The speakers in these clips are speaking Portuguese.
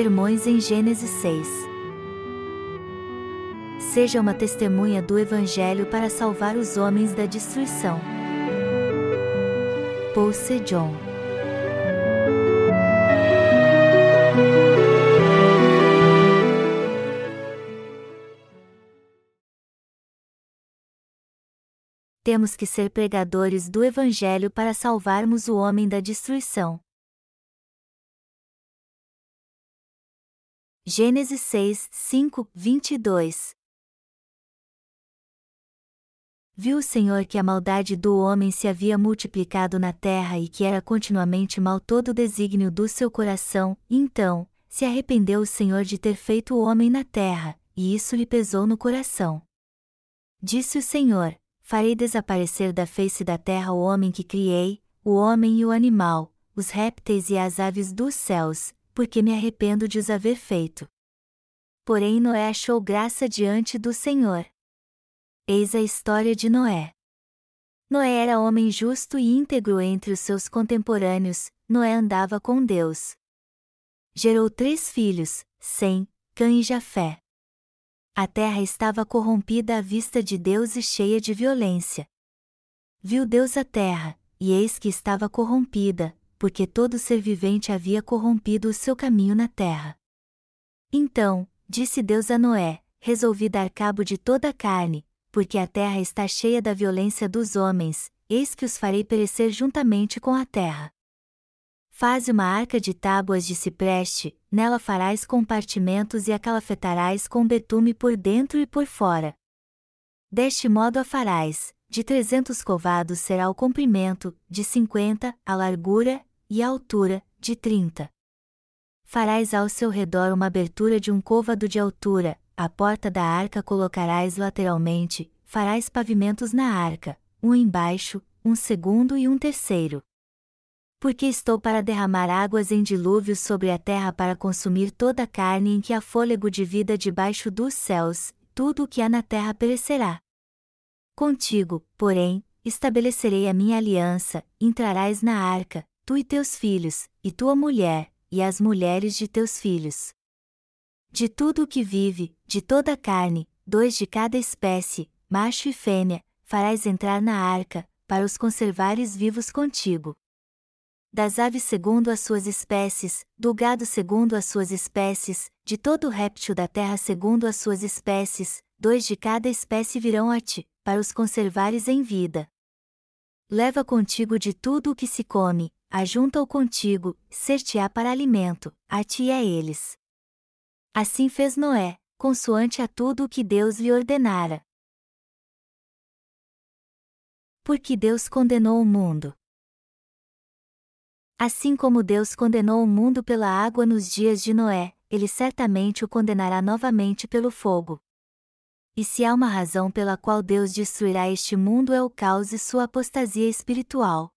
Sermões em Gênesis 6 Seja uma testemunha do Evangelho para salvar os homens da destruição. Paul Sejong Temos que ser pregadores do Evangelho para salvarmos o homem da destruição. Gênesis 6, 5, 22 Viu o Senhor que a maldade do homem se havia multiplicado na terra e que era continuamente mal todo o desígnio do seu coração, então, se arrependeu o Senhor de ter feito o homem na terra, e isso lhe pesou no coração. Disse o Senhor: Farei desaparecer da face da terra o homem que criei, o homem e o animal, os répteis e as aves dos céus, porque me arrependo de os haver feito. Porém Noé achou graça diante do Senhor. Eis a história de Noé. Noé era homem justo e íntegro entre os seus contemporâneos, Noé andava com Deus. Gerou três filhos, Sem, Cã e Jafé. A terra estava corrompida à vista de Deus e cheia de violência. Viu Deus a terra, e eis que estava corrompida, porque todo ser vivente havia corrompido o seu caminho na terra. Então, disse Deus a Noé: Resolvi dar cabo de toda a carne, porque a terra está cheia da violência dos homens, eis que os farei perecer juntamente com a terra. Faze uma arca de tábuas de cipreste, nela farás compartimentos e a calafetarás com betume por dentro e por fora. Deste modo a farás, de trezentos covados será o comprimento, de cinquenta, a largura, e a altura, de trinta. Farás ao seu redor uma abertura de um côvado de altura, a porta da arca colocarás lateralmente, farás pavimentos na arca, um embaixo, um segundo e um terceiro. Porque estou para derramar águas em dilúvio sobre a terra para consumir toda a carne em que há fôlego de vida debaixo dos céus, tudo o que há na terra perecerá. Contigo, porém, estabelecerei a minha aliança, entrarás na arca, tu e teus filhos, e tua mulher, e as mulheres de teus filhos. De tudo o que vive, de toda a carne, dois de cada espécie, macho e fêmea, farás entrar na arca, para os conservares vivos contigo. Das aves segundo as suas espécies, do gado segundo as suas espécies, de todo réptil da terra segundo as suas espécies, dois de cada espécie virão a ti, para os conservares em vida. Leva contigo de tudo o que se come, ajunta-o contigo, ser-te-á para alimento, a ti e a eles. Assim fez Noé, consoante a tudo o que Deus lhe ordenara. Porque Deus condenou o mundo. Assim como Deus condenou o mundo pela água nos dias de Noé, ele certamente o condenará novamente pelo fogo. E se há uma razão pela qual Deus destruirá este mundo é o caos e sua apostasia espiritual.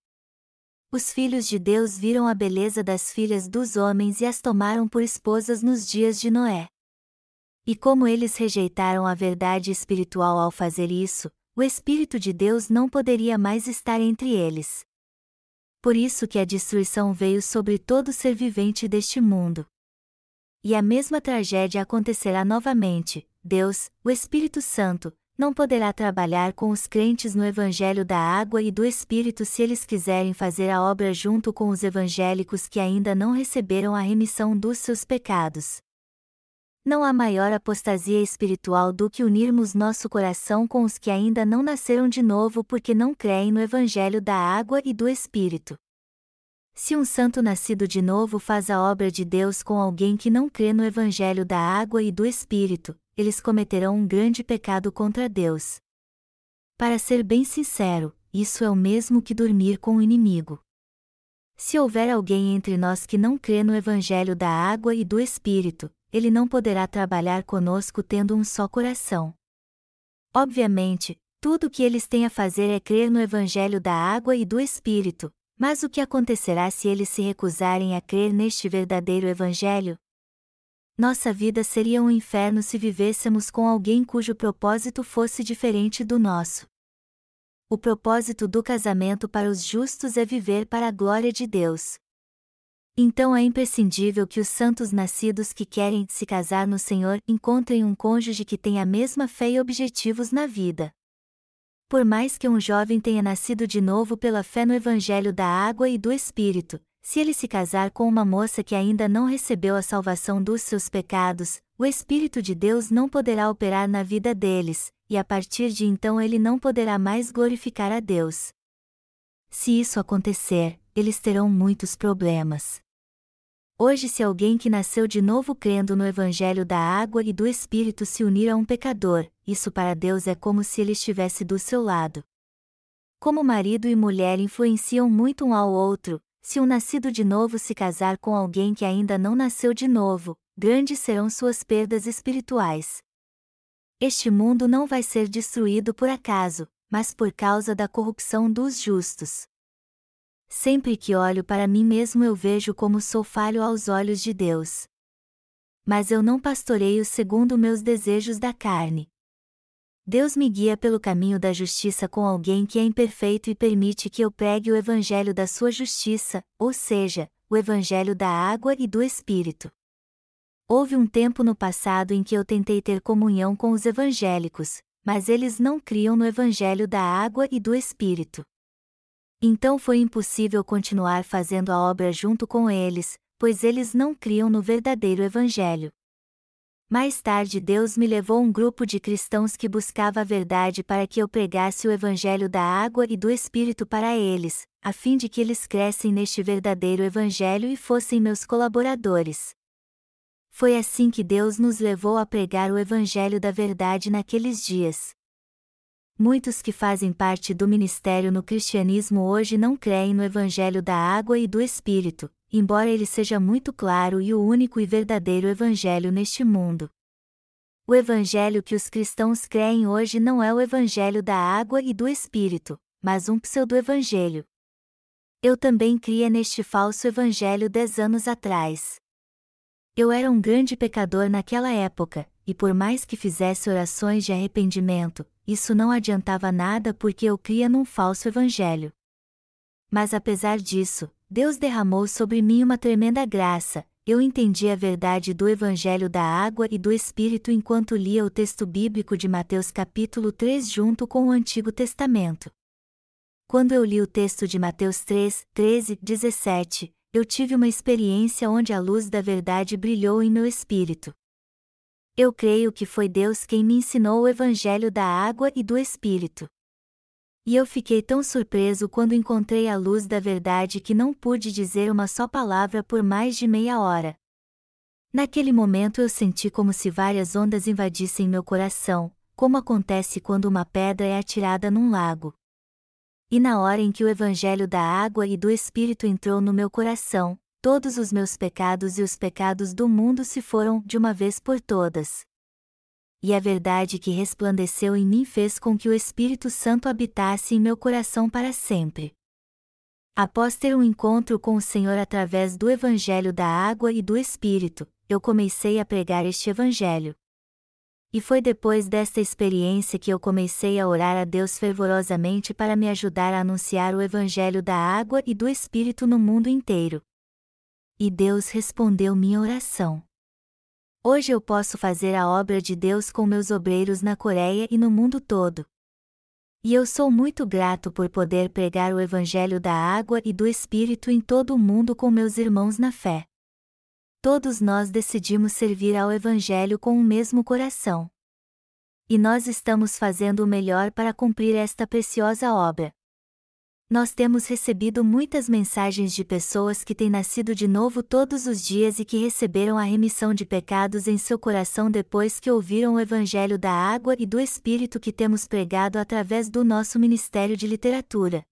Os filhos de Deus viram a beleza das filhas dos homens e as tomaram por esposas nos dias de Noé. E como eles rejeitaram a verdade espiritual ao fazer isso, o Espírito de Deus não poderia mais estar entre eles. Por isso que a destruição veio sobre todo ser vivente deste mundo. E a mesma tragédia acontecerá novamente, Deus, o Espírito Santo, não poderá trabalhar com os crentes no Evangelho da Água e do Espírito se eles quiserem fazer a obra junto com os evangélicos que ainda não receberam a remissão dos seus pecados. Não há maior apostasia espiritual do que unirmos nosso coração com os que ainda não nasceram de novo porque não creem no Evangelho da Água e do Espírito. Se um santo nascido de novo faz a obra de Deus com alguém que não crê no Evangelho da Água e do Espírito, eles cometerão um grande pecado contra Deus. Para ser bem sincero, isso é o mesmo que dormir com o inimigo. Se houver alguém entre nós que não crê no Evangelho da água e do Espírito, ele não poderá trabalhar conosco tendo um só coração. Obviamente, tudo o que eles têm a fazer é crer no Evangelho da água e do Espírito, mas o que acontecerá se eles se recusarem a crer neste verdadeiro Evangelho? Nossa vida seria um inferno se vivêssemos com alguém cujo propósito fosse diferente do nosso. O propósito do casamento para os justos é viver para a glória de Deus. Então é imprescindível que os santos nascidos que querem se casar no Senhor encontrem um cônjuge que tenha a mesma fé e objetivos na vida. Por mais que um jovem tenha nascido de novo pela fé no Evangelho da água e do Espírito, se ele se casar com uma moça que ainda não recebeu a salvação dos seus pecados, o Espírito de Deus não poderá operar na vida deles, e a partir de então ele não poderá mais glorificar a Deus. Se isso acontecer, eles terão muitos problemas. Hoje, se alguém que nasceu de novo crendo no Evangelho da água e do Espírito se unir a um pecador, isso para Deus é como se ele estivesse do seu lado. Como marido e mulher influenciam muito um ao outro, se um nascido de novo se casar com alguém que ainda não nasceu de novo, grandes serão suas perdas espirituais. Este mundo não vai ser destruído por acaso, mas por causa da corrupção dos justos. Sempre que olho para mim mesmo eu vejo como sou falho aos olhos de Deus. Mas eu não pastoreio segundo meus desejos da carne. Deus me guia pelo caminho da justiça com alguém que é imperfeito e permite que eu pregue o evangelho da sua justiça, ou seja, o evangelho da água e do Espírito. Houve um tempo no passado em que eu tentei ter comunhão com os evangélicos, mas eles não criam no evangelho da água e do Espírito. Então foi impossível continuar fazendo a obra junto com eles, pois eles não criam no verdadeiro evangelho. Mais tarde Deus me levou um grupo de cristãos que buscava a verdade para que eu pregasse o evangelho da água e do Espírito para eles, a fim de que eles crescem neste verdadeiro evangelho e fossem meus colaboradores. Foi assim que Deus nos levou a pregar o evangelho da verdade naqueles dias. Muitos que fazem parte do ministério no cristianismo hoje não creem no evangelho da água e do Espírito, embora ele seja muito claro e o único e verdadeiro evangelho neste mundo. O evangelho que os cristãos creem hoje não é o evangelho da água e do Espírito, mas um pseudo-evangelho. Eu também cria neste falso evangelho dez anos atrás. Eu era um grande pecador naquela época, e por mais que fizesse orações de arrependimento, isso não adiantava nada porque eu cria num falso evangelho. Mas apesar disso, Deus derramou sobre mim uma tremenda graça, eu entendi a verdade do Evangelho da Água e do Espírito enquanto lia o texto bíblico de Mateus capítulo 3 junto com o Antigo Testamento. Quando eu li o texto de Mateus 3, 13, 17, eu tive uma experiência onde a luz da verdade brilhou em meu espírito. Eu creio que foi Deus quem me ensinou o Evangelho da Água e do Espírito. E eu fiquei tão surpreso quando encontrei a luz da verdade que não pude dizer uma só palavra por mais de meia hora. Naquele momento eu senti como se várias ondas invadissem meu coração, como acontece quando uma pedra é atirada num lago. E na hora em que o evangelho da água e do Espírito entrou no meu coração, todos os meus pecados e os pecados do mundo se foram de uma vez por todas e a verdade que resplandeceu em mim fez com que o Espírito Santo habitasse em meu coração para sempre. Após ter um encontro com o Senhor através do Evangelho da Água e do Espírito, eu comecei a pregar este Evangelho. E foi depois desta experiência que eu comecei a orar a Deus fervorosamente para me ajudar a anunciar o Evangelho da Água e do Espírito no mundo inteiro. E Deus respondeu minha oração. Hoje eu posso fazer a obra de Deus com meus obreiros na Coreia e no mundo todo. E eu sou muito grato por poder pregar o Evangelho da água e do Espírito em todo o mundo com meus irmãos na fé. Todos nós decidimos servir ao Evangelho com o mesmo coração. E nós estamos fazendo o melhor para cumprir esta preciosa obra nós temos recebido muitas mensagens de pessoas que têm nascido de novo todos os dias e que receberam a remissão de pecados em seu coração depois que ouviram o Evangelho da água e do Espírito que temos pregado através do nosso Ministério de Literatura.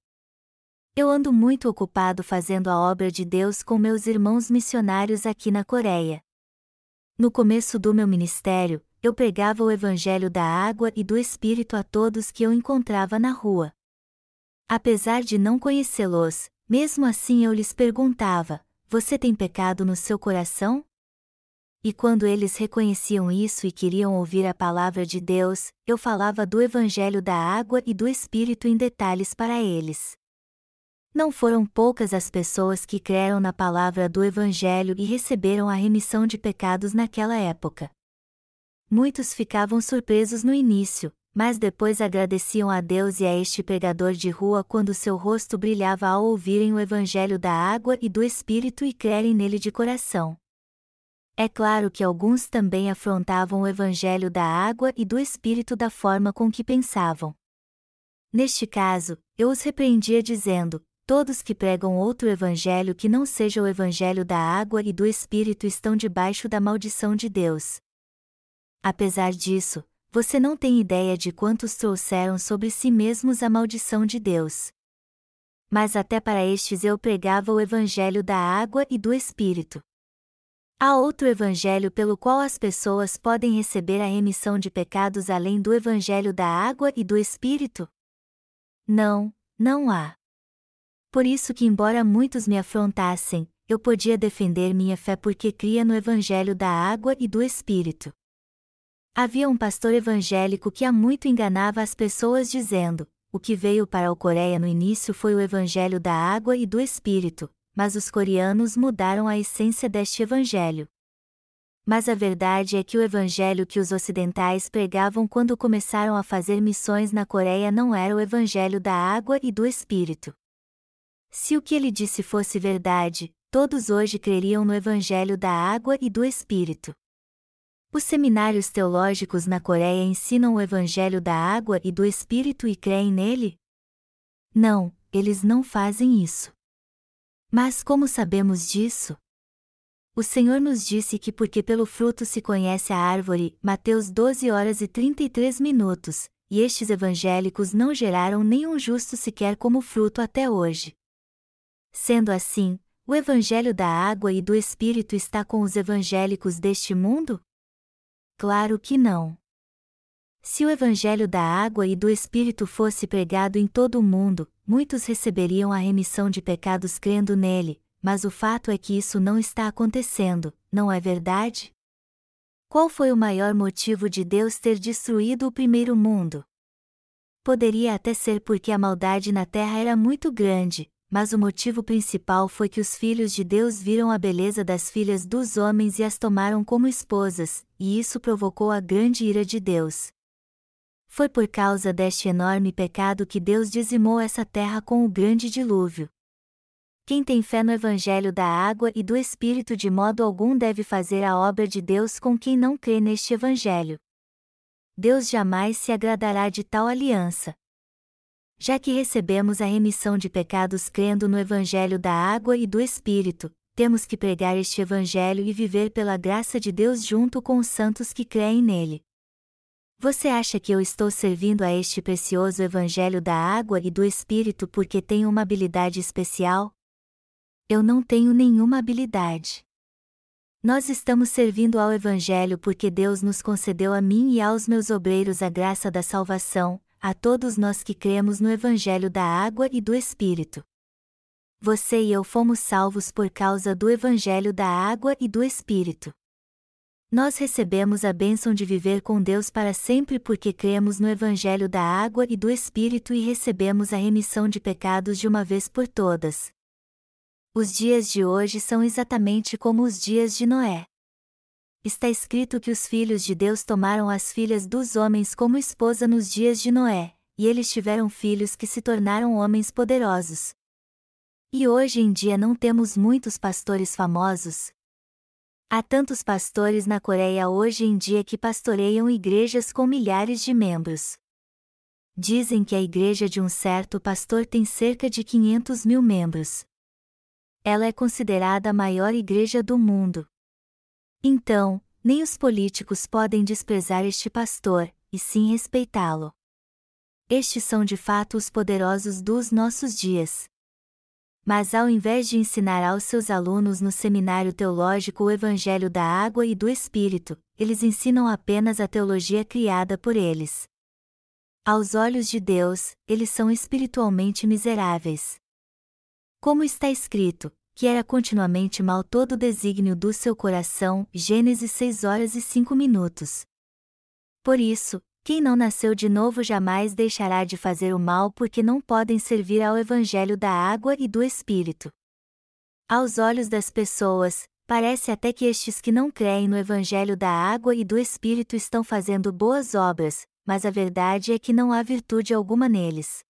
Eu ando muito ocupado fazendo a obra de Deus com meus irmãos missionários aqui na Coreia. No começo do meu ministério, eu pregava o Evangelho da água e do Espírito a todos que eu encontrava na rua. Apesar de não conhecê-los, mesmo assim eu lhes perguntava: Você tem pecado no seu coração? E quando eles reconheciam isso e queriam ouvir a palavra de Deus, eu falava do Evangelho da água e do Espírito em detalhes para eles. Não foram poucas as pessoas que creram na palavra do Evangelho e receberam a remissão de pecados naquela época. Muitos ficavam surpresos no início, mas depois agradeciam a Deus e a este pregador de rua quando seu rosto brilhava ao ouvirem o Evangelho da água e do Espírito e crerem nele de coração. É claro que alguns também afrontavam o Evangelho da água e do Espírito da forma com que pensavam. Neste caso, eu os repreendia dizendo: Todos que pregam outro Evangelho que não seja o Evangelho da água e do Espírito estão debaixo da maldição de Deus. Apesar disso, você não tem ideia de quantos trouxeram sobre si mesmos a maldição de Deus. Mas até para estes eu pregava o Evangelho da água e do Espírito. Há outro Evangelho pelo qual as pessoas podem receber a remissão de pecados além do Evangelho da água e do Espírito? Não, não há. Por isso que, embora muitos me afrontassem, eu podia defender minha fé porque cria no Evangelho da água e do Espírito. Havia um pastor evangélico que há muito enganava as pessoas dizendo: o que veio para a Coreia no início foi o evangelho da água e do espírito, mas os coreanos mudaram a essência deste evangelho. Mas a verdade é que o evangelho que os ocidentais pregavam quando começaram a fazer missões na Coreia não era o evangelho da água e do espírito. Se o que ele disse fosse verdade, todos hoje creriam no evangelho da água e do espírito. Os seminários teológicos na Coreia ensinam o Evangelho da água e do Espírito e creem nele? Não, eles não fazem isso. Mas como sabemos disso? O Senhor nos disse que porque pelo fruto se conhece a árvore, Mateus 12 horas e 33 minutos, e estes evangélicos não geraram nenhum justo sequer como fruto até hoje. Sendo assim, o Evangelho da água e do Espírito está com os evangélicos deste mundo? Claro que não. Se o Evangelho da água e do Espírito fosse pregado em todo o mundo, muitos receberiam a remissão de pecados crendo nele, mas o fato é que isso não está acontecendo, não é verdade? Qual foi o maior motivo de Deus ter destruído o primeiro mundo? Poderia até ser porque a maldade na terra era muito grande, mas o motivo principal foi que os filhos de Deus viram a beleza das filhas dos homens e as tomaram como esposas, e isso provocou a grande ira de Deus. Foi por causa deste enorme pecado que Deus dizimou essa terra com o grande dilúvio. Quem tem fé no Evangelho da água e do Espírito de modo algum deve fazer a obra de Deus com quem não crê neste Evangelho. Deus jamais se agradará de tal aliança já que recebemos a remissão de pecados crendo no Evangelho da água e do Espírito, temos que pregar este Evangelho e viver pela graça de Deus junto com os santos que creem nele. Você acha que eu estou servindo a este precioso Evangelho da água e do Espírito porque tenho uma habilidade especial? Eu não tenho nenhuma habilidade. Nós estamos servindo ao Evangelho porque Deus nos concedeu a mim e aos meus obreiros a graça da salvação, a todos nós que cremos no Evangelho da Água e do Espírito. Você e eu fomos salvos por causa do Evangelho da Água e do Espírito. Nós recebemos a bênção de viver com Deus para sempre porque cremos no Evangelho da Água e do Espírito e recebemos a remissão de pecados de uma vez por todas. Os dias de hoje são exatamente como os dias de Noé está escrito que os filhos de Deus tomaram as filhas dos homens como esposa nos dias de Noé, e eles tiveram filhos que se tornaram homens poderosos. E hoje em dia não temos muitos pastores famosos. Há tantos pastores na Coreia hoje em dia que pastoreiam igrejas com milhares de membros. Dizem que a igreja de um certo pastor tem cerca de 500 mil membros. Ela é considerada a maior igreja do mundo. Então, nem os políticos podem desprezar este pastor, e sim respeitá-lo. Estes são de fato os poderosos dos nossos dias. Mas ao invés de ensinar aos seus alunos no seminário teológico o Evangelho da água e do Espírito, eles ensinam apenas a teologia criada por eles. Aos olhos de Deus, eles são espiritualmente miseráveis. Como está escrito, que era continuamente mal todo o desígnio do seu coração. Gênesis 6 horas e 5 minutos. Por isso, Quem não nasceu de novo jamais deixará de fazer o mal porque não podem servir ao Evangelho da água e do Espírito. Aos olhos das pessoas, parece até que estes que não creem no Evangelho da água e do Espírito estão fazendo boas obras, mas a verdade é que não há virtude alguma neles.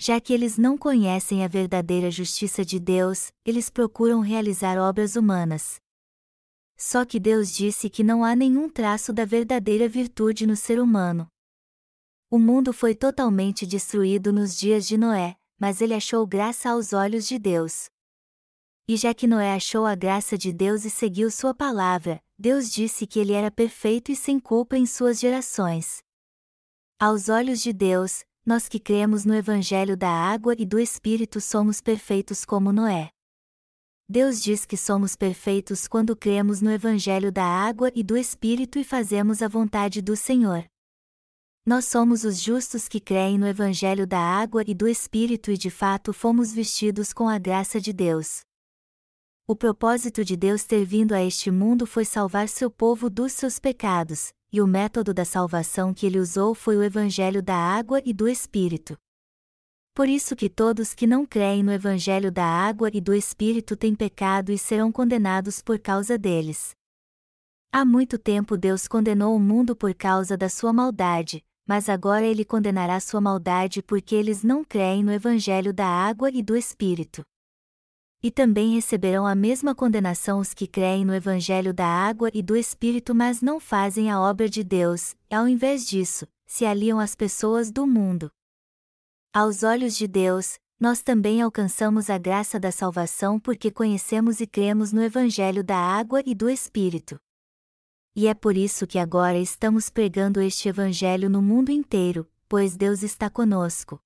Já que eles não conhecem a verdadeira justiça de Deus, eles procuram realizar obras humanas. Só que Deus disse que não há nenhum traço da verdadeira virtude no ser humano. O mundo foi totalmente destruído nos dias de Noé, mas ele achou graça aos olhos de Deus. E já que Noé achou a graça de Deus e seguiu sua palavra, Deus disse que ele era perfeito e sem culpa em suas gerações. Aos olhos de Deus, nós que cremos no Evangelho da água e do Espírito somos perfeitos como Noé. Deus diz que somos perfeitos quando cremos no Evangelho da água e do Espírito e fazemos a vontade do Senhor. Nós somos os justos que creem no Evangelho da água e do Espírito e de fato fomos vestidos com a graça de Deus. O propósito de Deus ter vindo a este mundo foi salvar seu povo dos seus pecados, e o método da salvação que ele usou foi o Evangelho da água e do Espírito. Por isso que todos que não creem no Evangelho da água e do Espírito têm pecado e serão condenados por causa deles. Há muito tempo Deus condenou o mundo por causa da sua maldade, mas agora ele condenará sua maldade porque eles não creem no Evangelho da água e do Espírito. E também receberão a mesma condenação os que creem no Evangelho da água e do Espírito, mas não fazem a obra de Deus, ao invés disso, se aliam às pessoas do mundo. Aos olhos de Deus, nós também alcançamos a graça da salvação porque conhecemos e cremos no Evangelho da água e do Espírito. E é por isso que agora estamos pregando este Evangelho no mundo inteiro, pois Deus está conosco.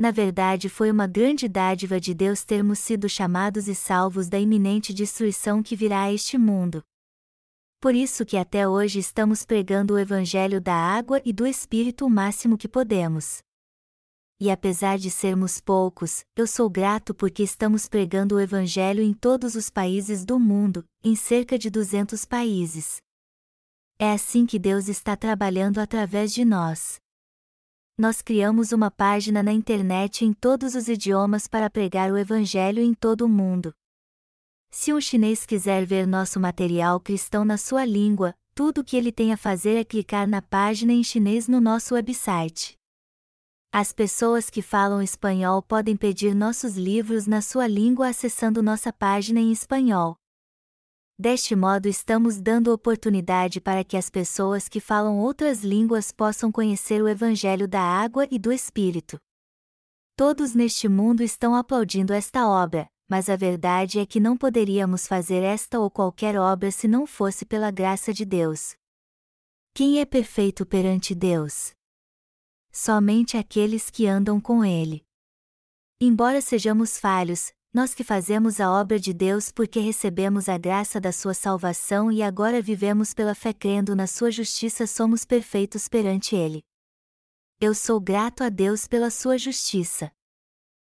Na verdade, foi uma grande dádiva de Deus termos sido chamados e salvos da iminente destruição que virá a este mundo. Por isso que até hoje estamos pregando o Evangelho da água e do Espírito o máximo que podemos e apesar de sermos poucos, eu sou grato porque estamos pregando o Evangelho em todos os países do mundo, em cerca de 200 países. É assim que Deus está trabalhando através de nós. Nós criamos uma página na internet em todos os idiomas para pregar o Evangelho em todo o mundo. Se um chinês quiser ver nosso material cristão na sua língua, tudo o que ele tem a fazer é clicar na página em chinês no nosso website. As pessoas que falam espanhol podem pedir nossos livros na sua língua acessando nossa página em espanhol. Deste modo, estamos dando oportunidade para que as pessoas que falam outras línguas possam conhecer o Evangelho da água e do Espírito. Todos neste mundo estão aplaudindo esta obra, mas a verdade é que não poderíamos fazer esta ou qualquer obra se não fosse pela graça de Deus. Quem é perfeito perante Deus? somente aqueles que andam com Ele. Embora sejamos falhos, nós que fazemos a obra de Deus porque recebemos a graça da Sua salvação e agora vivemos pela fé crendo na Sua justiça somos perfeitos perante Ele. Eu sou grato a Deus pela Sua justiça.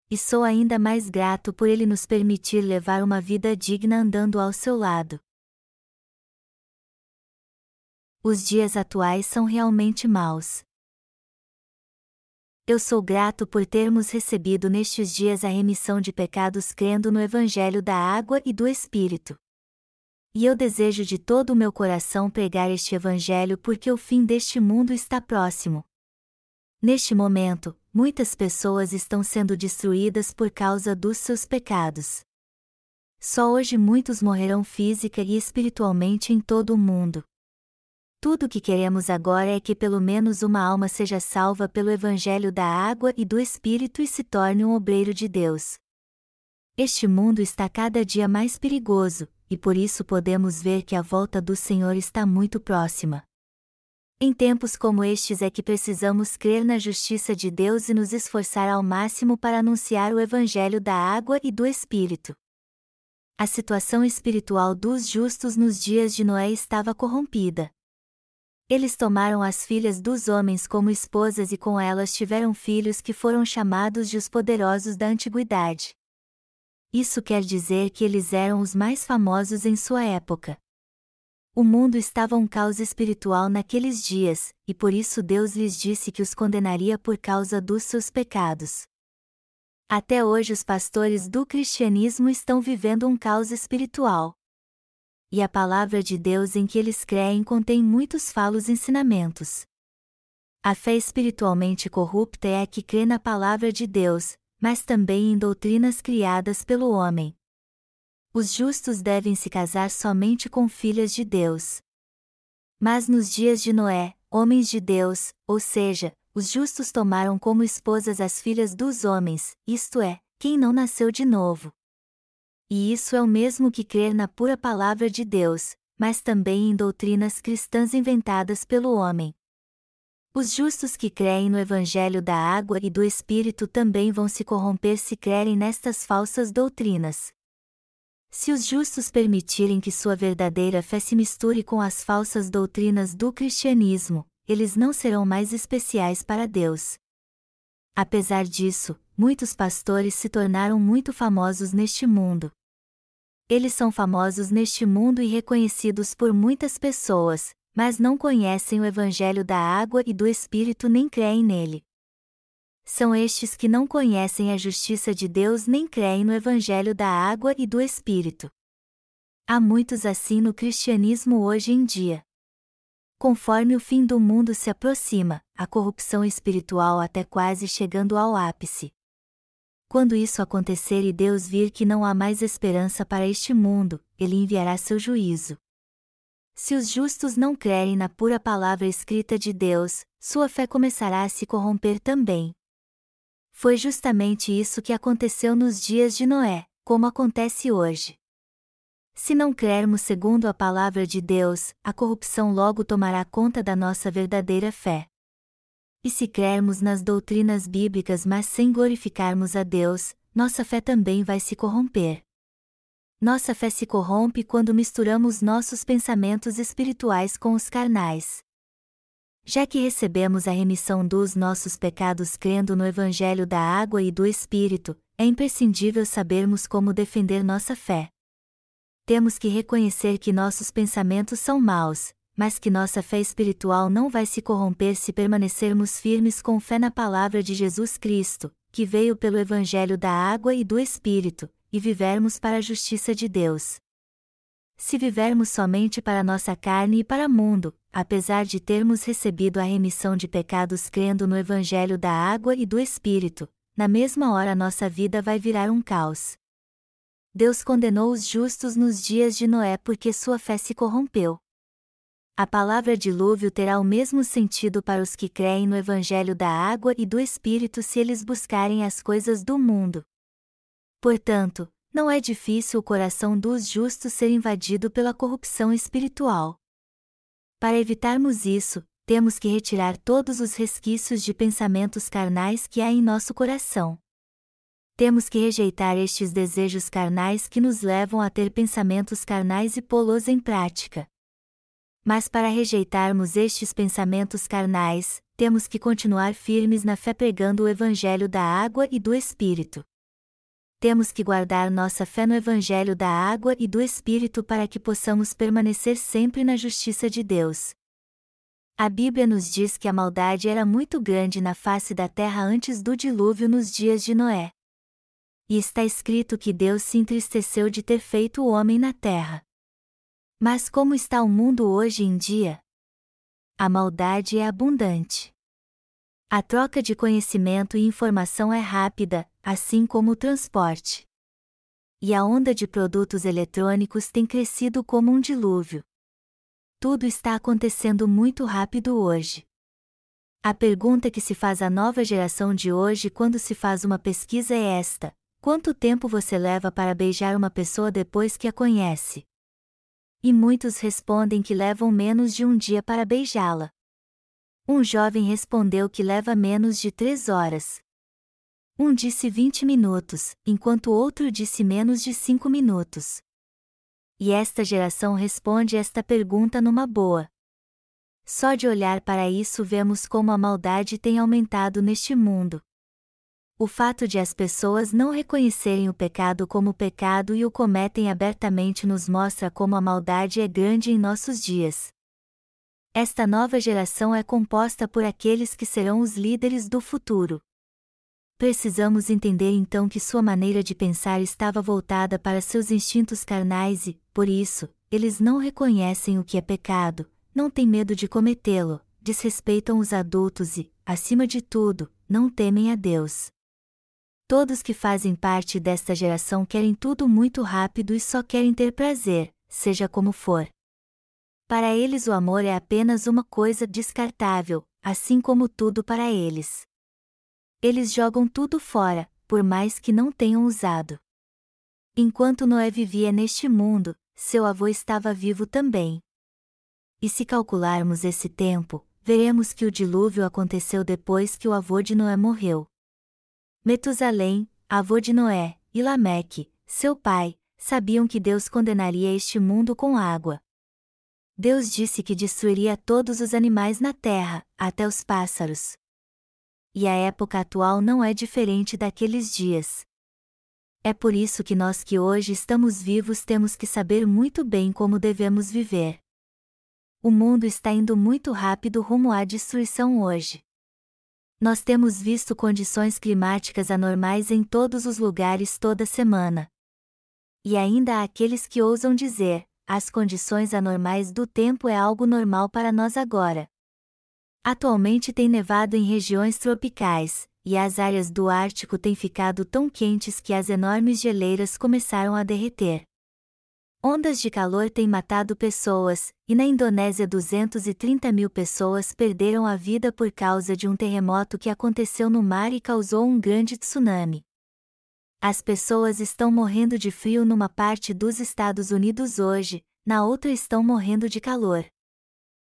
E sou ainda mais grato por Ele nos permitir levar uma vida digna andando ao seu lado. Os dias atuais são realmente maus. Eu sou grato por termos recebido nestes dias a remissão de pecados crendo no Evangelho da Água e do Espírito. E eu desejo de todo o meu coração pregar este Evangelho porque o fim deste mundo está próximo. Neste momento, muitas pessoas estão sendo destruídas por causa dos seus pecados. Só hoje muitos morrerão física e espiritualmente em todo o mundo. Tudo o que queremos agora é que pelo menos uma alma seja salva pelo Evangelho da água e do Espírito e se torne um obreiro de Deus. Este mundo está cada dia mais perigoso, e por isso podemos ver que a volta do Senhor está muito próxima. Em tempos como estes é que precisamos crer na justiça de Deus e nos esforçar ao máximo para anunciar o Evangelho da água e do Espírito. A situação espiritual dos justos nos dias de Noé estava corrompida. Eles tomaram as filhas dos homens como esposas e com elas tiveram filhos que foram chamados de os poderosos da antiguidade. Isso quer dizer que eles eram os mais famosos em sua época. O mundo estava um caos espiritual naqueles dias, e por isso Deus lhes disse que os condenaria por causa dos seus pecados. Até hoje os pastores do cristianismo estão vivendo um caos espiritual. E a palavra de Deus em que eles creem contém muitos falos ensinamentos. A fé espiritualmente corrupta é a que crê na palavra de Deus, mas também em doutrinas criadas pelo homem. Os justos devem se casar somente com filhas de Deus. Mas nos dias de Noé, homens de Deus, ou seja, os justos tomaram como esposas as filhas dos homens, isto é, quem não nasceu de novo. E isso é o mesmo que crer na pura palavra de Deus, mas também em doutrinas cristãs inventadas pelo homem. Os justos que creem no Evangelho da água e do Espírito também vão se corromper se crerem nestas falsas doutrinas. Se os justos permitirem que sua verdadeira fé se misture com as falsas doutrinas do cristianismo, eles não serão mais especiais para Deus. Apesar disso, muitos pastores se tornaram muito famosos neste mundo. Eles são famosos neste mundo e reconhecidos por muitas pessoas, mas não conhecem o Evangelho da água e do Espírito nem creem nele. São estes que não conhecem a justiça de Deus nem creem no Evangelho da água e do Espírito. Há muitos assim no cristianismo hoje em dia. Conforme o fim do mundo se aproxima, a corrupção espiritual até quase chegando ao ápice. Quando isso acontecer e Deus vir que não há mais esperança para este mundo, ele enviará seu juízo. Se os justos não crerem na pura palavra escrita de Deus, sua fé começará a se corromper também. Foi justamente isso que aconteceu nos dias de Noé, como acontece hoje. Se não crermos segundo a palavra de Deus, a corrupção logo tomará conta da nossa verdadeira fé. E se crermos nas doutrinas bíblicas mas sem glorificarmos a Deus, nossa fé também vai se corromper. Nossa fé se corrompe quando misturamos nossos pensamentos espirituais com os carnais. Já que recebemos a remissão dos nossos pecados crendo no Evangelho da água e do Espírito, é imprescindível sabermos como defender nossa fé. Temos que reconhecer que nossos pensamentos são maus, mas que nossa fé espiritual não vai se corromper se permanecermos firmes com fé na palavra de Jesus Cristo, que veio pelo Evangelho da água e do Espírito, e vivermos para a justiça de Deus. Se vivermos somente para nossa carne e para o mundo, apesar de termos recebido a remissão de pecados crendo no Evangelho da água e do Espírito, na mesma hora nossa vida vai virar um caos. Deus condenou os justos nos dias de Noé porque sua fé se corrompeu. A palavra dilúvio terá o mesmo sentido para os que creem no Evangelho da água e do Espírito se eles buscarem as coisas do mundo. Portanto, não é difícil o coração dos justos ser invadido pela corrupção espiritual. Para evitarmos isso, temos que retirar todos os resquícios de pensamentos carnais que há em nosso coração. Temos que rejeitar estes desejos carnais que nos levam a ter pensamentos carnais e pô-los em prática. Mas para rejeitarmos estes pensamentos carnais, temos que continuar firmes na fé pregando o Evangelho da água e do Espírito temos que guardar nossa fé no Evangelho da água e do Espírito para que possamos permanecer sempre na justiça de Deus. A Bíblia nos diz que a maldade era muito grande na face da terra antes do dilúvio nos dias de Noé. E está escrito que Deus se entristeceu de ter feito o homem na terra. Mas como está o mundo hoje em dia? A maldade é abundante. A troca de conhecimento e informação é rápida, assim como o transporte. E a onda de produtos eletrônicos tem crescido como um dilúvio. Tudo está acontecendo muito rápido hoje. A pergunta que se faz à nova geração de hoje quando se faz uma pesquisa é esta: quanto tempo você leva para beijar uma pessoa depois que a conhece? E muitos respondem que levam menos de um dia para beijá-la. Um jovem respondeu que leva menos de três horas. Um disse 20 minutos, enquanto outro disse menos de 5 minutos. E esta geração responde esta pergunta numa boa. Só de olhar para isso vemos como a maldade tem aumentado neste mundo. O fato de as pessoas não reconhecerem o pecado como pecado e o cometem abertamente nos mostra como a maldade é grande em nossos dias. Esta nova geração é composta por aqueles que serão os líderes do futuro. Precisamos entender então que sua maneira de pensar estava voltada para seus instintos carnais e, por isso, eles não reconhecem o que é pecado, não têm medo de cometê-lo, desrespeitam os adultos e, acima de tudo, não temem a Deus. Todos que fazem parte desta geração querem tudo muito rápido e só querem ter prazer, seja como for. Para eles o amor é apenas uma coisa descartável, assim como tudo para eles. Eles jogam tudo fora, por mais que não tenham usado. Enquanto Noé vivia neste mundo, seu avô estava vivo também. E se calcularmos esse tempo, veremos que o dilúvio aconteceu depois que o avô de Noé morreu. Metusalém, avô de Noé, e Lameque, seu pai, sabiam que Deus condenaria este mundo com água. Deus disse que destruiria todos os animais na terra, até os pássaros. E a época atual não é diferente daqueles dias. É por isso que nós que hoje estamos vivos temos que saber muito bem como devemos viver. O mundo está indo muito rápido rumo à destruição hoje. Nós temos visto condições climáticas anormais em todos os lugares toda semana. E ainda há aqueles que ousam dizer: as condições anormais do tempo é algo normal para nós agora. Atualmente tem nevado em regiões tropicais, e as áreas do Ártico têm ficado tão quentes que as enormes geleiras começaram a derreter. Ondas de calor têm matado pessoas, e na Indonésia 230 mil pessoas perderam a vida por causa de um terremoto que aconteceu no mar e causou um grande tsunami. As pessoas estão morrendo de frio numa parte dos Estados Unidos hoje, na outra estão morrendo de calor.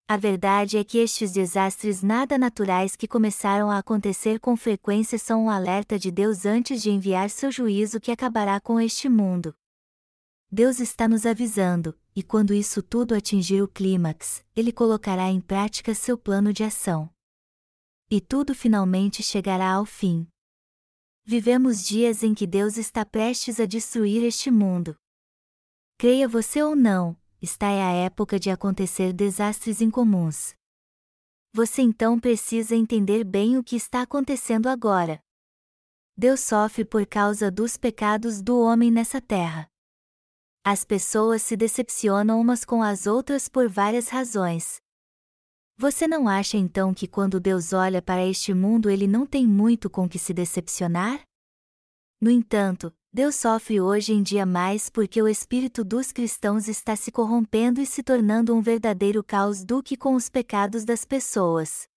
A verdade é que estes desastres nada naturais que começaram a acontecer com frequência são um alerta de Deus antes de enviar seu juízo que acabará com este mundo. Deus está nos avisando, e quando isso tudo atingir o clímax, Ele colocará em prática seu plano de ação. E tudo finalmente chegará ao fim. Vivemos dias em que Deus está prestes a destruir este mundo. Creia você ou não, está é a época de acontecer desastres incomuns. Você então precisa entender bem o que está acontecendo agora. Deus sofre por causa dos pecados do homem nessa terra. As pessoas se decepcionam umas com as outras por várias razões. Você não acha então que quando Deus olha para este mundo ele não tem muito com que se decepcionar? No entanto, Deus sofre hoje em dia mais porque o espírito dos cristãos está se corrompendo e se tornando um verdadeiro caos do que com os pecados das pessoas.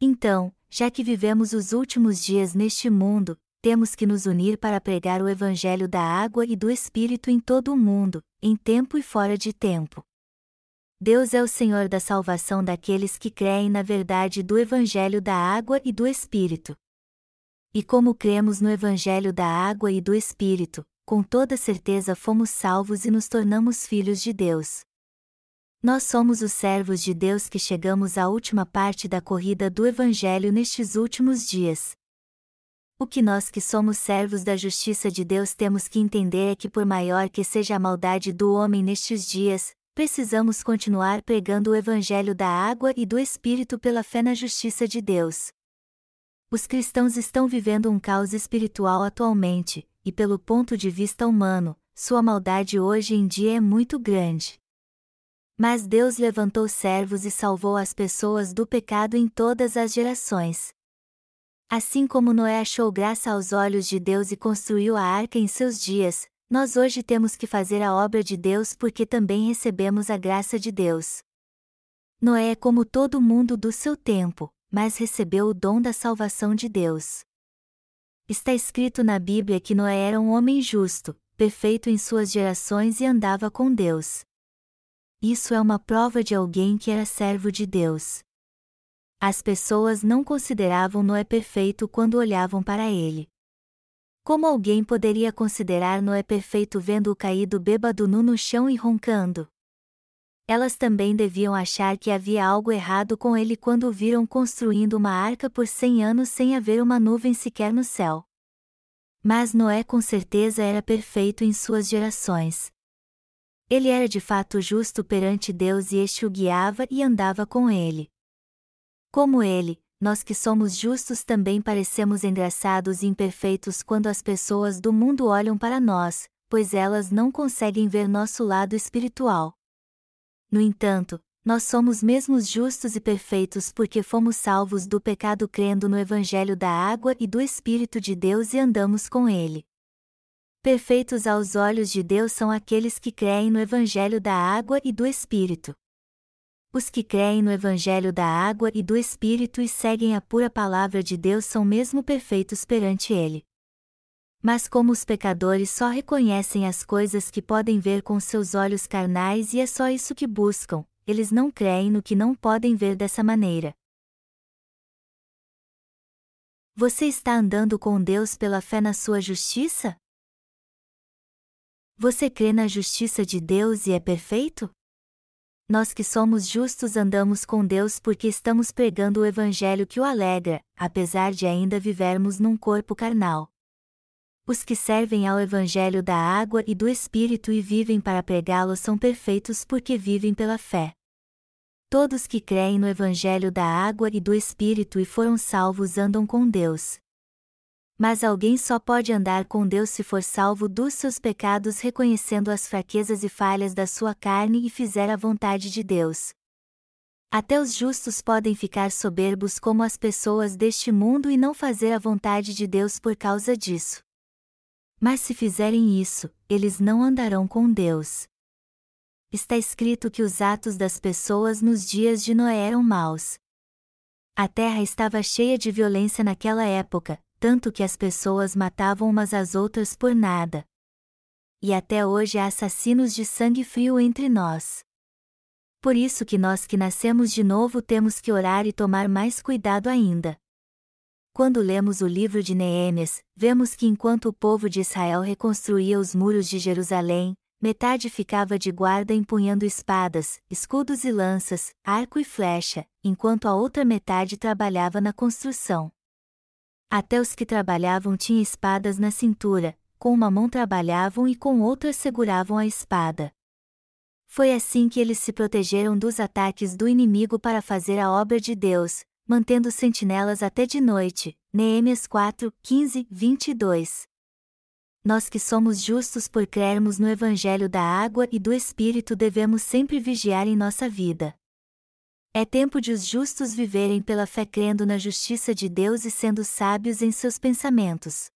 Então, já que vivemos os últimos dias neste mundo, temos que nos unir para pregar o Evangelho da água e do Espírito em todo o mundo, em tempo e fora de tempo. Deus é o Senhor da salvação daqueles que creem na verdade do Evangelho da água e do Espírito. E como cremos no Evangelho da água e do Espírito, com toda certeza fomos salvos e nos tornamos filhos de Deus. Nós somos os servos de Deus que chegamos à última parte da corrida do Evangelho nestes últimos dias, o que nós que somos servos da justiça de Deus temos que entender é que, por maior que seja a maldade do homem nestes dias, precisamos continuar pregando o Evangelho da água e do Espírito pela fé na justiça de Deus. Os cristãos estão vivendo um caos espiritual atualmente, e pelo ponto de vista humano, sua maldade hoje em dia é muito grande. Mas Deus levantou servos e salvou as pessoas do pecado em todas as gerações. Assim como Noé achou graça aos olhos de Deus e construiu a arca em seus dias, nós hoje temos que fazer a obra de Deus porque também recebemos a graça de Deus. Noé é como todo mundo do seu tempo, mas recebeu o dom da salvação de Deus. Está escrito na Bíblia que Noé era um homem justo, perfeito em suas gerações e andava com Deus. Isso é uma prova de alguém que era servo de Deus. As pessoas não consideravam Noé perfeito quando olhavam para ele. Como alguém poderia considerar Noé perfeito vendo-o caído bêbado nu no chão e roncando? elas também deviam achar que havia algo errado com ele quando o viram construindo uma arca por cem anos sem haver uma nuvem sequer no céu. Mas Noé com certeza era perfeito em suas gerações. Ele era de fato justo perante Deus e este o guiava e andava com ele. Como ele, nós que somos justos também parecemos engraçados e imperfeitos quando as pessoas do mundo olham para nós, pois elas não conseguem ver nosso lado espiritual. No entanto, nós somos mesmos justos e perfeitos porque fomos salvos do pecado crendo no Evangelho da água e do Espírito de Deus e andamos com ele. Perfeitos aos olhos de Deus são aqueles que creem no Evangelho da água e do Espírito. Os que creem no Evangelho da água e do Espírito e seguem a pura palavra de Deus são mesmo perfeitos perante Ele. Mas como os pecadores só reconhecem as coisas que podem ver com seus olhos carnais e é só isso que buscam, eles não creem no que não podem ver dessa maneira. Você está andando com Deus pela fé na sua justiça? Você crê na justiça de Deus e é perfeito? Nós que somos justos andamos com Deus porque estamos pregando o Evangelho que o alegra, apesar de ainda vivermos num corpo carnal. Os que servem ao Evangelho da água e do Espírito e vivem para pregá-lo são perfeitos porque vivem pela fé. Todos que creem no Evangelho da água e do Espírito e foram salvos andam com Deus. Mas alguém só pode andar com Deus se for salvo dos seus pecados reconhecendo as fraquezas e falhas da sua carne e fizer a vontade de Deus. Até os justos podem ficar soberbos como as pessoas deste mundo e não fazer a vontade de Deus por causa disso. Mas se fizerem isso, eles não andarão com Deus. Está escrito que os atos das pessoas nos dias de Noé eram maus. A terra estava cheia de violência naquela época, tanto que as pessoas matavam umas às outras por nada. E até hoje há assassinos de sangue frio entre nós. Por isso que nós que nascemos de novo temos que orar e tomar mais cuidado ainda. Quando lemos o livro de Neêmias, vemos que enquanto o povo de Israel reconstruía os muros de Jerusalém, metade ficava de guarda empunhando espadas, escudos e lanças, arco e flecha, enquanto a outra metade trabalhava na construção. Até os que trabalhavam tinham espadas na cintura, com uma mão trabalhavam e com outra seguravam a espada. Foi assim que eles se protegeram dos ataques do inimigo para fazer a obra de Deus, mantendo sentinelas até de noite. Neemias 4, 15, 22. Nós que somos justos por crermos no Evangelho da água e do Espírito devemos sempre vigiar em nossa vida. É tempo de os justos viverem pela fé crendo na justiça de Deus e sendo sábios em seus pensamentos.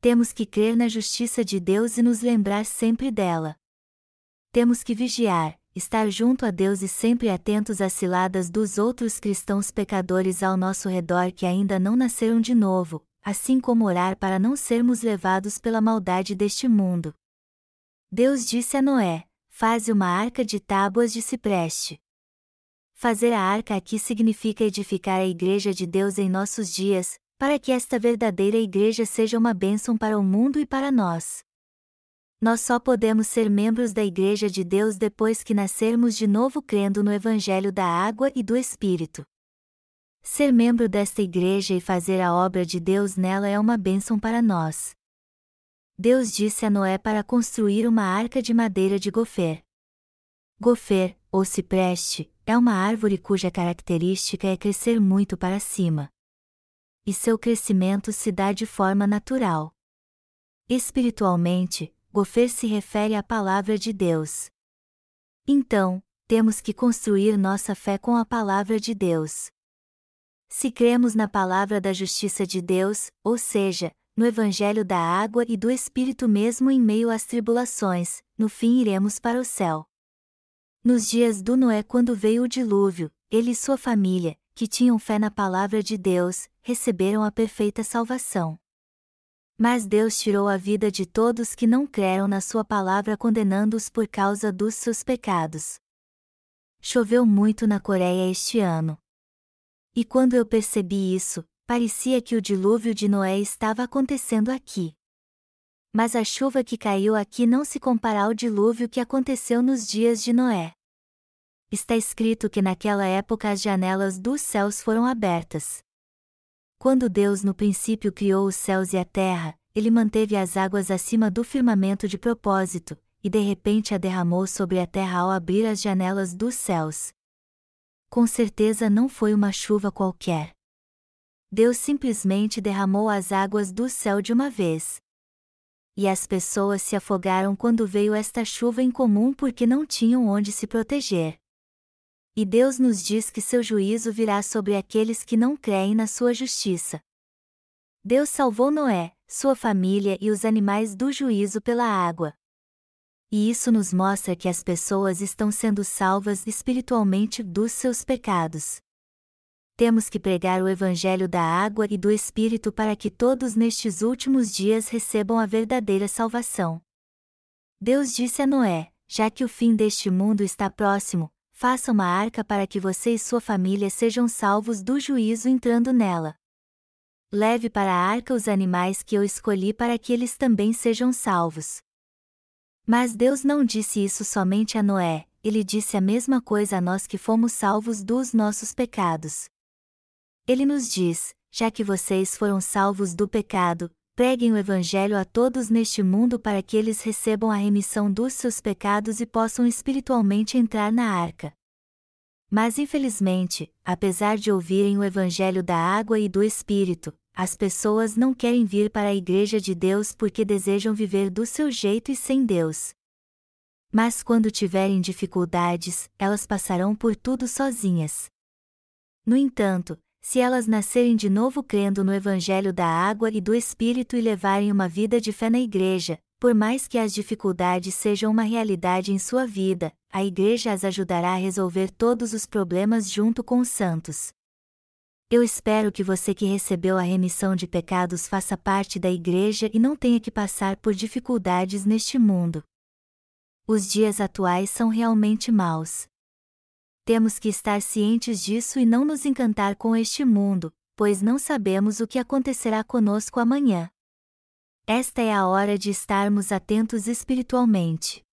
Temos que crer na justiça de Deus e nos lembrar sempre dela. Temos que vigiar, estar junto a Deus e sempre atentos às ciladas dos outros cristãos pecadores ao nosso redor que ainda não nasceram de novo, assim como orar para não sermos levados pela maldade deste mundo. Deus disse a Noé: Faze uma arca de tábuas de cipreste. Fazer a arca aqui significa edificar a Igreja de Deus em nossos dias, para que esta verdadeira Igreja seja uma bênção para o mundo e para nós. Nós só podemos ser membros da Igreja de Deus depois que nascermos de novo crendo no Evangelho da Água e do Espírito. Ser membro desta Igreja e fazer a obra de Deus nela é uma bênção para nós. Deus disse a Noé para construir uma arca de madeira de gofer. Gofer, ou cipreste, é uma árvore cuja característica é crescer muito para cima. E seu crescimento se dá de forma natural. Espiritualmente, Gofer se refere à palavra de Deus. Então, temos que construir nossa fé com a palavra de Deus. Se cremos na palavra da justiça de Deus, ou seja, no Evangelho da água e do Espírito mesmo em meio às tribulações, no fim iremos para o céu. Nos dias do Noé, quando veio o dilúvio, ele e sua família, que tinham fé na palavra de Deus, receberam a perfeita salvação. Mas Deus tirou a vida de todos que não creram na Sua palavra, condenando-os por causa dos seus pecados. Choveu muito na Coreia este ano. E quando eu percebi isso, parecia que o dilúvio de Noé estava acontecendo aqui. Mas a chuva que caiu aqui não se compara ao dilúvio que aconteceu nos dias de Noé. Está escrito que naquela época as janelas dos céus foram abertas. Quando Deus no princípio criou os céus e a terra, ele manteve as águas acima do firmamento de propósito, e de repente a derramou sobre a terra ao abrir as janelas dos céus. Com certeza não foi uma chuva qualquer. Deus simplesmente derramou as águas do céu de uma vez. E as pessoas se afogaram quando veio esta chuva incomum porque não tinham onde se proteger. E Deus nos diz que seu juízo virá sobre aqueles que não creem na sua justiça. Deus salvou Noé, sua família e os animais do juízo pela água. E isso nos mostra que as pessoas estão sendo salvas espiritualmente dos seus pecados. Temos que pregar o Evangelho da água e do Espírito para que todos nestes últimos dias recebam a verdadeira salvação. Deus disse a Noé: Já que o fim deste mundo está próximo, faça uma arca para que você e sua família sejam salvos do juízo entrando nela. Leve para a arca os animais que eu escolhi para que eles também sejam salvos. Mas Deus não disse isso somente a Noé, ele disse a mesma coisa a nós que fomos salvos dos nossos pecados. Ele nos diz: já que vocês foram salvos do pecado, preguem o Evangelho a todos neste mundo para que eles recebam a remissão dos seus pecados e possam espiritualmente entrar na arca. Mas infelizmente, apesar de ouvirem o Evangelho da água e do Espírito, as pessoas não querem vir para a Igreja de Deus porque desejam viver do seu jeito e sem Deus. Mas quando tiverem dificuldades, elas passarão por tudo sozinhas. No entanto, se elas nascerem de novo crendo no Evangelho da água e do Espírito e levarem uma vida de fé na Igreja, por mais que as dificuldades sejam uma realidade em sua vida, a Igreja as ajudará a resolver todos os problemas junto com os santos. Eu espero que você que recebeu a remissão de pecados faça parte da Igreja e não tenha que passar por dificuldades neste mundo. Os dias atuais são realmente maus temos que estar cientes disso e não nos encantar com este mundo, pois não sabemos o que acontecerá conosco amanhã. Esta é a hora de estarmos atentos espiritualmente.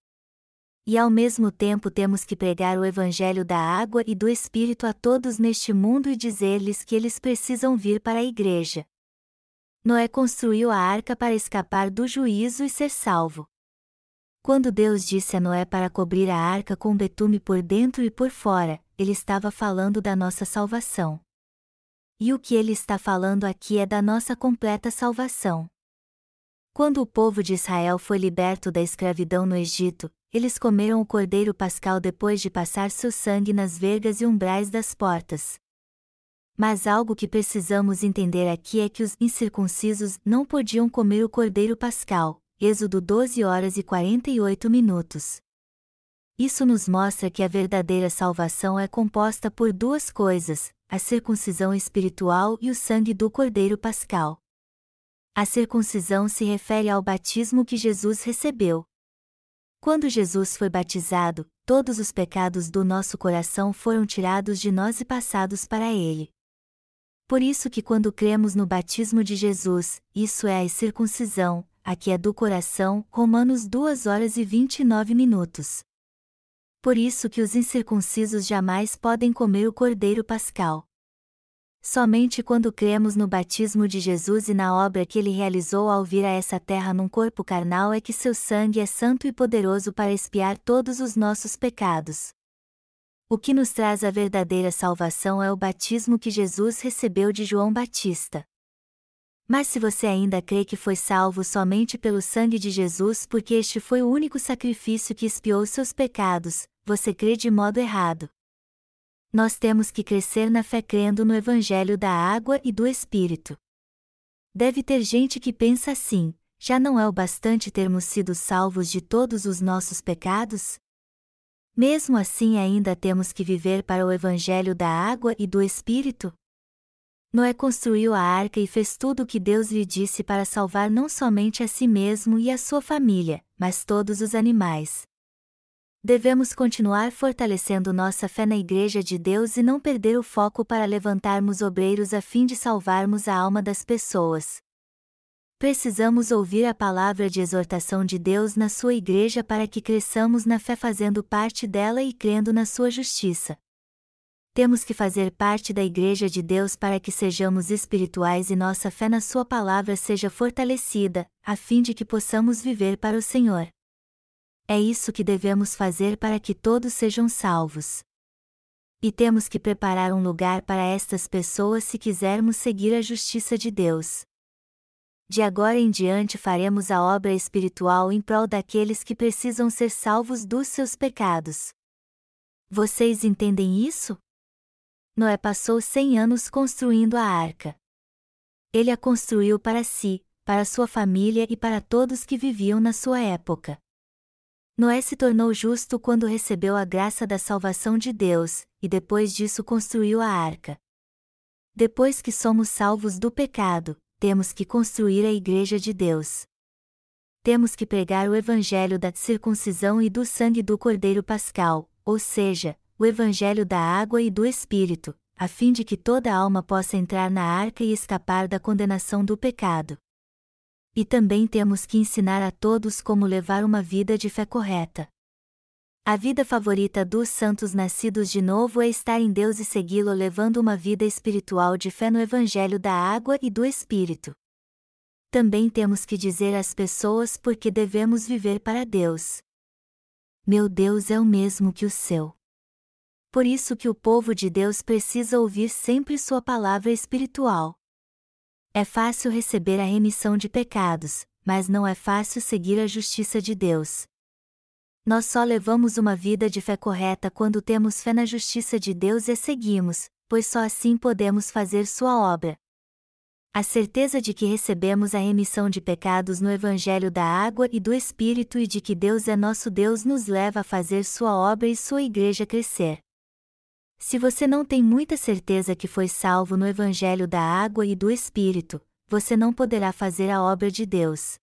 E ao mesmo tempo temos que pregar o Evangelho da água e do Espírito a todos neste mundo e dizer-lhes que eles precisam vir para a Igreja. Noé construiu a arca para escapar do juízo e ser salvo. Quando Deus disse a Noé para cobrir a arca com betume por dentro e por fora, ele estava falando da nossa salvação. E o que ele está falando aqui é da nossa completa salvação. Quando o povo de Israel foi liberto da escravidão no Egito, eles comeram o cordeiro pascal depois de passar seu sangue nas vergas e umbrais das portas. Mas algo que precisamos entender aqui é que os incircuncisos não podiam comer o cordeiro pascal, Êxodo 12 horas e 48 minutos. Isso nos mostra que a verdadeira salvação é composta por duas coisas: a circuncisão espiritual e o sangue do Cordeiro Pascal. A circuncisão se refere ao batismo que Jesus recebeu. Quando Jesus foi batizado, todos os pecados do nosso coração foram tirados de nós e passados para ele. Por isso que quando cremos no batismo de Jesus, isso é a circuncisão, aqui é do coração, Romanos 2 horas e 29 minutos. Por isso que os incircuncisos jamais podem comer o cordeiro pascal. Somente quando cremos no batismo de Jesus e na obra que ele realizou ao vir a essa terra num corpo carnal é que seu sangue é santo e poderoso para expiar todos os nossos pecados. O que nos traz a verdadeira salvação é o batismo que Jesus recebeu de João Batista. Mas se você ainda crê que foi salvo somente pelo sangue de Jesus porque este foi o único sacrifício que expiou seus pecados, você crê de modo errado. Nós temos que crescer na fé crendo no Evangelho da água e do Espírito. Deve ter gente que pensa assim: já não é o bastante termos sido salvos de todos os nossos pecados? Mesmo assim, ainda temos que viver para o Evangelho da água e do Espírito? Noé construiu a arca e fez tudo o que Deus lhe disse para salvar não somente a si mesmo e a sua família, mas todos os animais. Devemos continuar fortalecendo nossa fé na Igreja de Deus e não perder o foco para levantarmos obreiros a fim de salvarmos a alma das pessoas. Precisamos ouvir a palavra de exortação de Deus na sua igreja para que cresçamos na fé fazendo parte dela e crendo na sua justiça. Temos que fazer parte da igreja de Deus para que sejamos espirituais e nossa fé na sua palavra seja fortalecida, a fim de que possamos viver para o Senhor. É isso que devemos fazer para que todos sejam salvos. E temos que preparar um lugar para estas pessoas se quisermos seguir a justiça de Deus. De agora em diante faremos a obra espiritual em prol daqueles que precisam ser salvos dos seus pecados. Vocês entendem isso? Noé passou cem anos construindo a arca. Ele a construiu para si, para sua família e para todos que viviam na sua época. Noé se tornou justo quando recebeu a graça da salvação de Deus, e depois disso construiu a arca. Depois que somos salvos do pecado, temos que construir a Igreja de Deus. Temos que pregar o Evangelho da circuncisão e do sangue do Cordeiro Pascal, ou seja, o Evangelho da água e do Espírito, a fim de que toda alma possa entrar na arca e escapar da condenação do pecado. E também temos que ensinar a todos como levar uma vida de fé correta. A vida favorita dos santos nascidos de novo é estar em Deus e segui-lo levando uma vida espiritual de fé no Evangelho da água e do Espírito. Também temos que dizer às pessoas por que devemos viver para Deus. Meu Deus é o mesmo que o seu. Por isso que o povo de Deus precisa ouvir sempre sua palavra espiritual. É fácil receber a remissão de pecados, mas não é fácil seguir a justiça de Deus. Nós só levamos uma vida de fé correta quando temos fé na justiça de Deus e a seguimos, pois só assim podemos fazer sua obra. A certeza de que recebemos a remissão de pecados no Evangelho da Água e do Espírito e de que Deus é nosso Deus nos leva a fazer sua obra e sua igreja crescer. Se você não tem muita certeza que foi salvo no Evangelho da Água e do Espírito, você não poderá fazer a obra de Deus.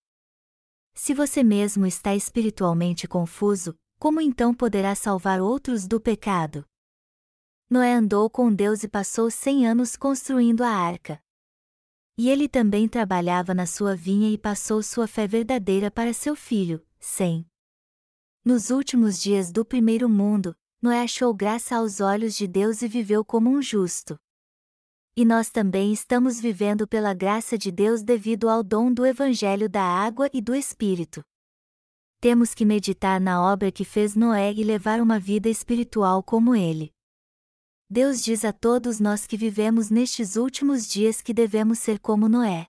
Se você mesmo está espiritualmente confuso, como então poderá salvar outros do pecado? Noé andou com Deus e passou cem anos construindo a arca. E ele também trabalhava na sua vinha e passou sua fé verdadeira para seu filho, Sem. Nos últimos dias do primeiro mundo, Noé achou graça aos olhos de Deus e viveu como um justo. E nós também estamos vivendo pela graça de Deus devido ao dom do Evangelho da água e do Espírito. Temos que meditar na obra que fez Noé e levar uma vida espiritual como ele. Deus diz a todos nós que vivemos nestes últimos dias que devemos ser como Noé.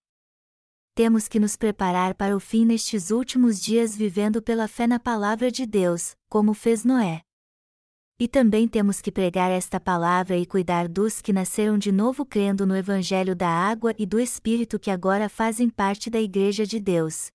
Temos que nos preparar para o fim nestes últimos dias vivendo pela fé na palavra de Deus, como fez Noé. E também temos que pregar esta palavra e cuidar dos que nasceram de novo crendo no Evangelho da água e do Espírito que agora fazem parte da Igreja de Deus.